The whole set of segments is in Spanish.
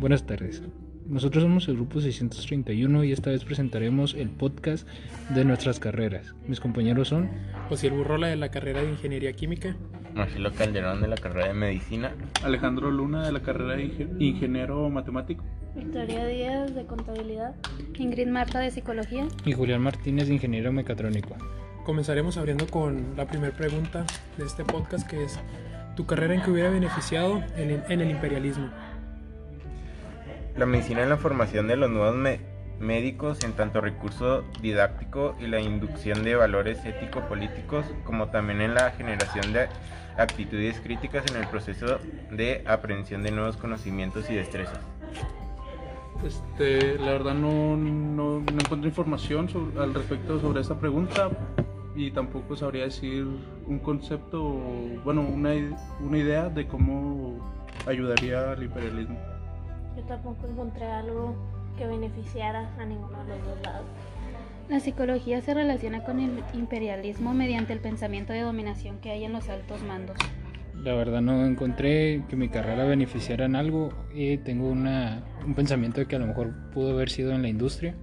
Buenas tardes. Nosotros somos el grupo 631 y esta vez presentaremos el podcast de nuestras carreras. Mis compañeros son José Burrola de la carrera de Ingeniería Química, Marcelo Calderón de la carrera de Medicina, Alejandro Luna de la carrera de Inge- Ingeniero Matemático, Victoria Díaz de Contabilidad. Ingrid Marta de Psicología. y Julián Martínez de Ingeniero Mecatrónico. Comenzaremos abriendo con la primera pregunta de este podcast que es ¿Tu carrera en qué hubiera beneficiado en, en el imperialismo? la medicina en la formación de los nuevos me- médicos en tanto recurso didáctico y la inducción de valores ético-políticos, como también en la generación de actitudes críticas en el proceso de aprehensión de nuevos conocimientos y destrezas. Este, la verdad no, no, no encontré información sobre- al respecto sobre esta pregunta y tampoco sabría decir un concepto, bueno, una, i- una idea de cómo ayudaría al imperialismo. Yo tampoco encontré algo que beneficiara a ninguno de los dos lados. La psicología se relaciona con el imperialismo mediante el pensamiento de dominación que hay en los altos mandos. La verdad no encontré que mi carrera beneficiara en algo y tengo una, un pensamiento de que a lo mejor pudo haber sido en la industria.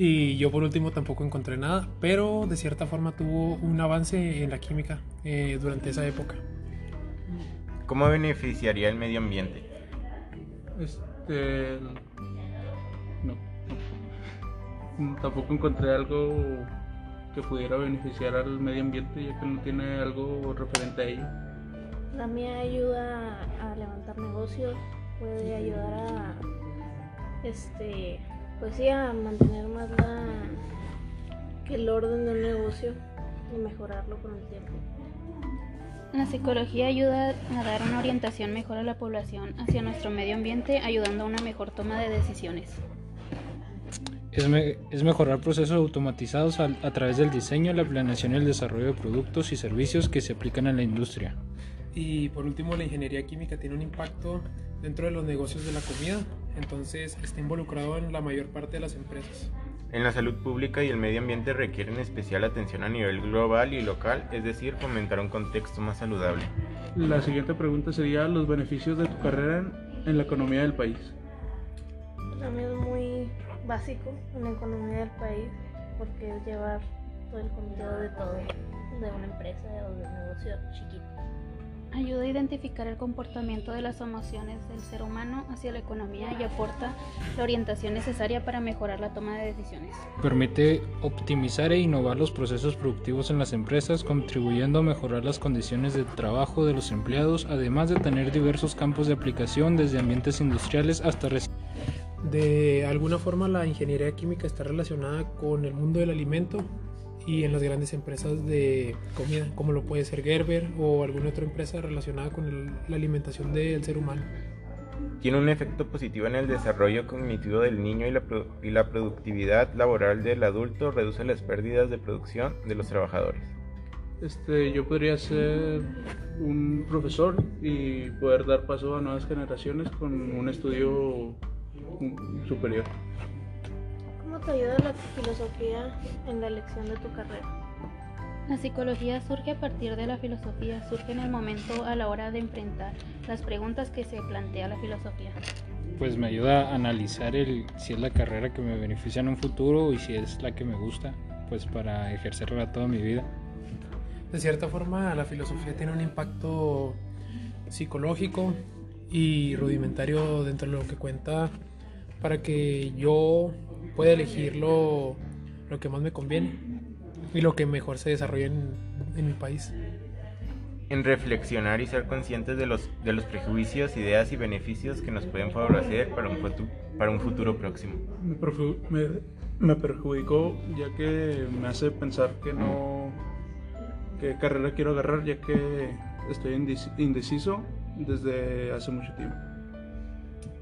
Y yo por último tampoco encontré nada, pero de cierta forma tuvo un avance en la química eh, durante esa época. ¿Cómo beneficiaría el medio ambiente? Este, no, no. Tampoco encontré algo que pudiera beneficiar al medio ambiente ya que no tiene algo referente a ello. Mía ayuda a levantar negocios, puede ayudar a, este, pues sí, a mantener más la, el orden de un negocio y mejorarlo con el tiempo. La psicología ayuda a dar una orientación mejor a la población hacia nuestro medio ambiente, ayudando a una mejor toma de decisiones. Es, me- es mejorar procesos automatizados al- a través del diseño, la planeación y el desarrollo de productos y servicios que se aplican en la industria. Y por último, la ingeniería química tiene un impacto dentro de los negocios de la comida, entonces está involucrado en la mayor parte de las empresas. En la salud pública y el medio ambiente requieren especial atención a nivel global y local, es decir, fomentar un contexto más saludable. La siguiente pregunta sería los beneficios de tu carrera en, en la economía del país. También es muy básico en la economía del país porque es llevar todo el conteo de todo, de una empresa o de un negocio chiquito. Ayuda a identificar el comportamiento de las emociones del ser humano hacia la economía y aporta la orientación necesaria para mejorar la toma de decisiones. Permite optimizar e innovar los procesos productivos en las empresas, contribuyendo a mejorar las condiciones de trabajo de los empleados, además de tener diversos campos de aplicación desde ambientes industriales hasta De alguna forma la ingeniería química está relacionada con el mundo del alimento y en las grandes empresas de comida, como lo puede ser Gerber o alguna otra empresa relacionada con el- la alimentación del ser humano. Tiene un efecto positivo en el desarrollo cognitivo del niño y la, y la productividad laboral del adulto, reduce las pérdidas de producción de los trabajadores. Este, yo podría ser un profesor y poder dar paso a nuevas generaciones con un estudio superior. ¿Cómo te ayuda la filosofía en la elección de tu carrera? La psicología surge a partir de la filosofía, surge en el momento a la hora de enfrentar las preguntas que se plantea la filosofía. pues me ayuda a analizar el, si es la carrera que me beneficia en un futuro y si es la que me gusta, pues para ejercerla toda mi vida. De cierta forma la filosofía tiene un impacto psicológico y rudimentario dentro de lo que cuenta para que yo pueda elegir lo, lo que más me conviene y lo que mejor se desarrolla en, en mi país. En reflexionar y ser conscientes de los, de los prejuicios, ideas y beneficios que nos pueden favorecer para un, futu- para un futuro próximo. Me, perju- me- me perjudicó ya que me hace pensar que no qué carrera quiero agarrar ya que estoy indeci- indeciso desde hace mucho tiempo.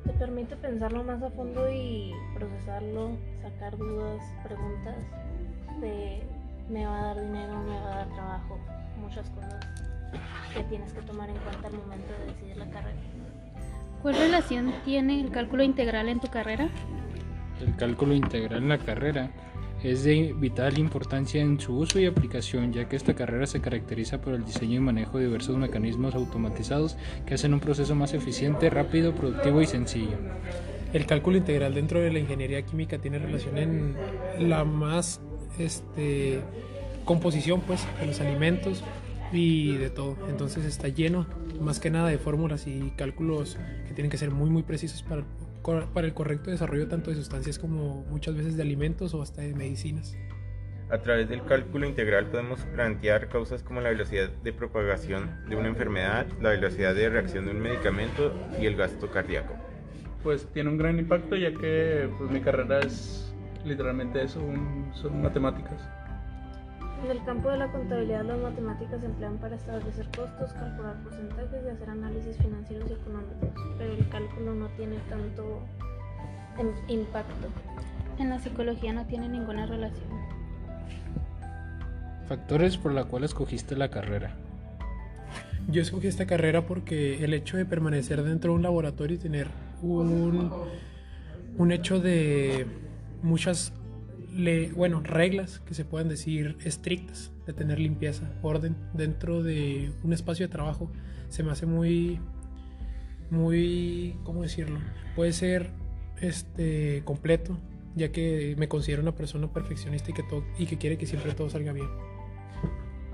Te permite pensarlo más a fondo y procesarlo, sacar dudas, preguntas de me va a dar dinero, me va a dar trabajo, muchas cosas que tienes que tomar en cuenta al momento de decidir la carrera. ¿Cuál relación tiene el cálculo integral en tu carrera? El cálculo integral en la carrera Es de vital importancia en su uso y aplicación, ya que esta carrera se caracteriza por el diseño y manejo de diversos mecanismos automatizados que hacen un proceso más eficiente, rápido, productivo y sencillo. El cálculo integral dentro de la ingeniería química tiene relación en la más este, composición pues, de los alimentos y de todo. Entonces está lleno más que nada de fórmulas y cálculos que tienen que ser muy muy precisos para, para el correcto desarrollo tanto de sustancias como muchas veces de alimentos o hasta de medicinas. A través del cálculo integral podemos plantear causas como la velocidad de propagación de una enfermedad, la velocidad de reacción de un medicamento y el gasto cardíaco. Pues tiene un gran impacto ya que pues, mi carrera es literalmente eso, un- son matemáticas. En el campo de la contabilidad, las matemáticas se emplean para establecer costos, calcular porcentajes y hacer análisis financieros y económicos, pero el cálculo no tiene tanto impacto. En la psicología no tiene ninguna relación. Factores por la cual escogiste la carrera. Yo escogí esta carrera porque el hecho de permanecer dentro de un laboratorio y tener un, un hecho de muchas le- bueno, reglas que se puedan decir estrictas, de tener limpieza, orden dentro de un espacio de trabajo, se me hace muy, muy, ¿cómo decirlo? Puede ser este, completo, ya que me considero una persona perfeccionista y que, todo, y que quiere que siempre todo salga bien.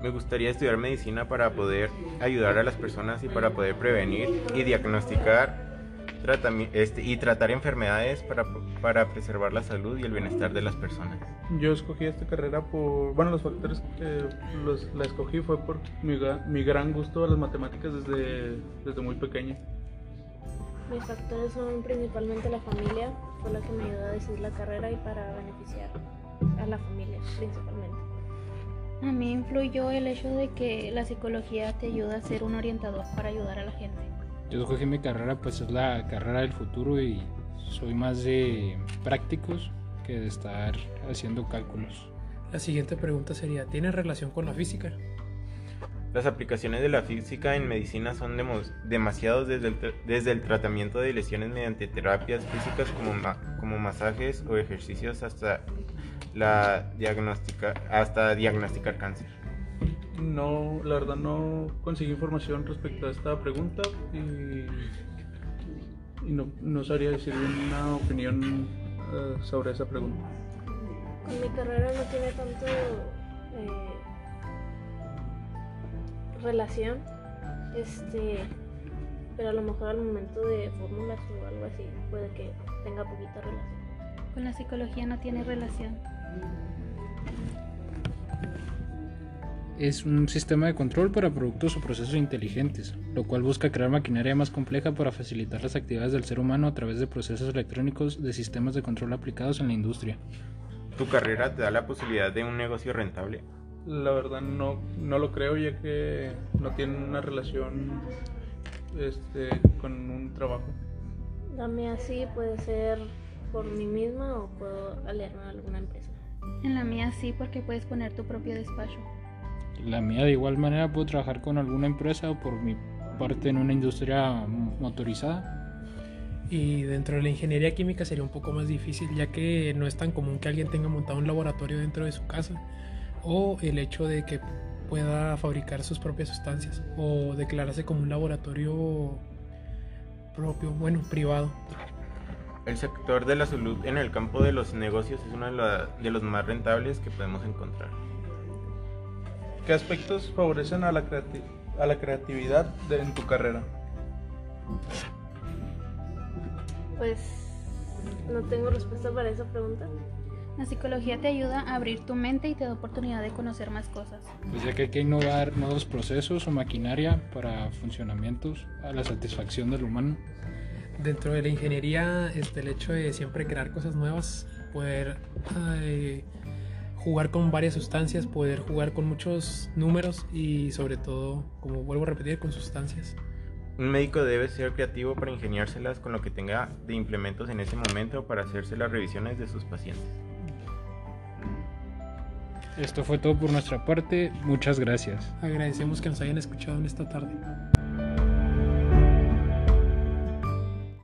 Me gustaría estudiar medicina para poder ayudar a las personas y para poder prevenir y diagnosticar este, y tratar enfermedades para, para preservar la salud y el bienestar de las personas. Yo escogí esta carrera por, bueno, los factores que los, la escogí fue por mi, mi gran gusto a las matemáticas desde, desde muy pequeño. Mis factores son principalmente la familia, fue la que me ayudó a decidir la carrera y para beneficiar a la familia principalmente. A mí influyó el hecho de que la psicología te ayuda a ser un orientador para ayudar a la gente. Yo escogí mi carrera, pues es la carrera del futuro y soy más de prácticos que de estar haciendo cálculos. La siguiente pregunta sería, ¿tiene relación con la física? Las aplicaciones de la física en medicina son demasiados desde el, desde el tratamiento de lesiones mediante terapias físicas como, ma- como masajes o ejercicios hasta, la diagnóstica, hasta diagnosticar cáncer. No, la verdad no conseguí información respecto a esta pregunta y, y no, no sabría decir una opinión eh, sobre esa pregunta. Con mi carrera no tiene tanto eh, relación, este, pero a lo mejor al momento de fórmulas o algo así puede que tenga poquita relación. Con la psicología no tiene relación. Es un sistema de control para productos o procesos inteligentes, lo cual busca crear maquinaria más compleja para facilitar las actividades del ser humano a través de procesos electrónicos de sistemas de control aplicados en la industria. ¿Tu carrera te da la posibilidad de un negocio rentable? La verdad no, no lo creo ya que no tiene una relación este, con un trabajo. Dame así, puede ser por mí misma o puedo aliarme a alguna empresa. En la mía sí, porque puedes poner tu propio despacho. La mía de igual manera puedo trabajar con alguna empresa o por mi parte en una industria motorizada. Y dentro de la ingeniería química sería un poco más difícil, ya que no es tan común que alguien tenga montado un laboratorio dentro de su casa, o el hecho de que pueda fabricar sus propias sustancias, o declararse como un laboratorio propio, bueno, privado. El sector de la salud en el campo de los negocios es uno de, la- de los más rentables que podemos encontrar. ¿Qué aspectos favorecen a la, creati- a la creatividad de- en tu carrera? Pues no tengo respuesta para esa pregunta. La psicología te ayuda a abrir tu mente y te da oportunidad de conocer más cosas. Pues ya que hay que innovar nuevos procesos o maquinaria para funcionamientos a la satisfacción del humano. Dentro de la ingeniería, este, el hecho de siempre crear cosas nuevas, poder eh, jugar con varias sustancias, poder jugar con muchos números y sobre todo, como vuelvo a repetir, con sustancias. Un médico debe ser creativo para ingeniárselas con lo que tenga de implementos en ese momento para hacerse las revisiones de sus pacientes. Esto fue todo por nuestra parte. Muchas gracias. Agradecemos que nos hayan escuchado en esta tarde.